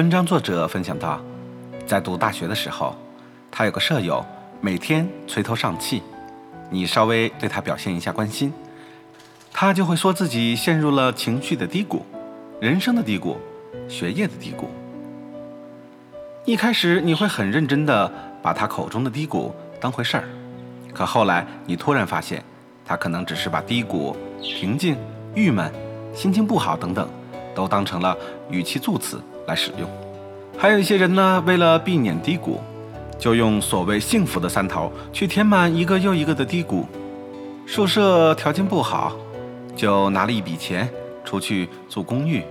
文章作者分享到，在读大学的时候，他有个舍友，每天垂头丧气，你稍微对他表现一下关心，他就会说自己陷入了情绪的低谷，人生的低谷，学业的低谷。一开始你会很认真的把他口中的低谷当回事儿，可后来你突然发现，他可能只是把低谷、平静、郁闷、心情不好等等，都当成了语气助词来使用。还有一些人呢，为了避免低谷，就用所谓幸福的三头去填满一个又一个的低谷。宿舍条件不好，就拿了一笔钱出去住公寓。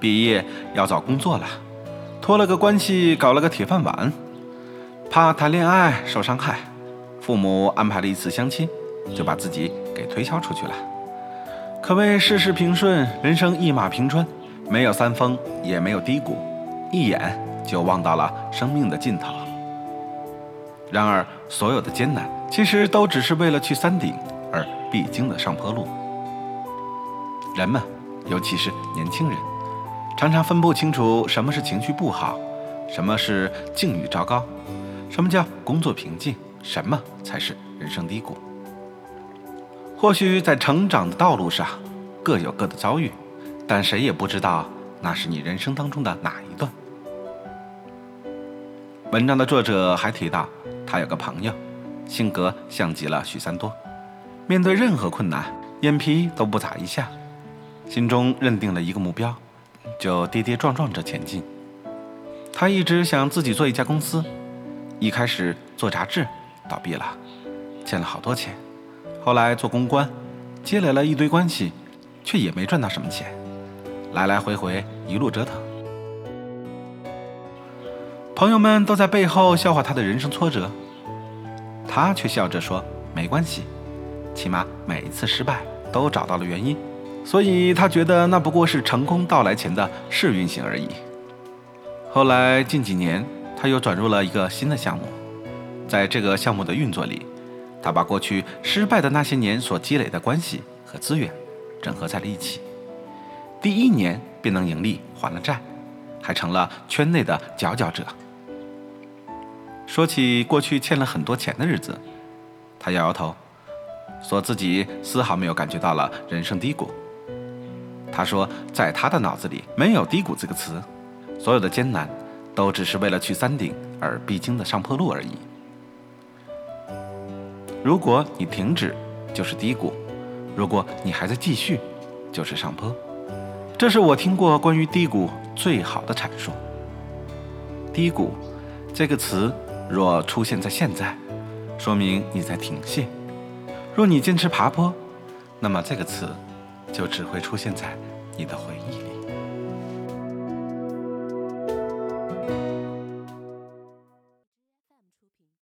毕业要找工作了。托了个关系，搞了个铁饭碗，怕谈恋爱受伤害，父母安排了一次相亲，就把自己给推销出去了。可谓事事平顺，人生一马平川，没有山峰，也没有低谷，一眼就望到了生命的尽头。然而，所有的艰难，其实都只是为了去山顶而必经的上坡路。人们，尤其是年轻人。常常分不清楚什么是情绪不好，什么是境遇糟糕，什么叫工作瓶颈，什么才是人生低谷。或许在成长的道路上各有各的遭遇，但谁也不知道那是你人生当中的哪一段。文章的作者还提到，他有个朋友，性格像极了许三多，面对任何困难，眼皮都不眨一下，心中认定了一个目标。就跌跌撞撞着前进。他一直想自己做一家公司，一开始做杂志，倒闭了，欠了好多钱。后来做公关，积累了一堆关系，却也没赚到什么钱。来来回回一路折腾，朋友们都在背后笑话他的人生挫折，他却笑着说：“没关系，起码每一次失败都找到了原因。”所以他觉得那不过是成功到来前的试运行而已。后来近几年，他又转入了一个新的项目，在这个项目的运作里，他把过去失败的那些年所积累的关系和资源整合在了一起，第一年便能盈利还了债，还成了圈内的佼佼者。说起过去欠了很多钱的日子，他摇摇头，说自己丝毫没有感觉到了人生低谷。他说，在他的脑子里没有低谷这个词，所有的艰难都只是为了去山顶而必经的上坡路而已。如果你停止，就是低谷；如果你还在继续，就是上坡。这是我听过关于低谷最好的阐述。低谷这个词若出现在现在，说明你在停歇；若你坚持爬坡，那么这个词。就只会出现在你的回忆。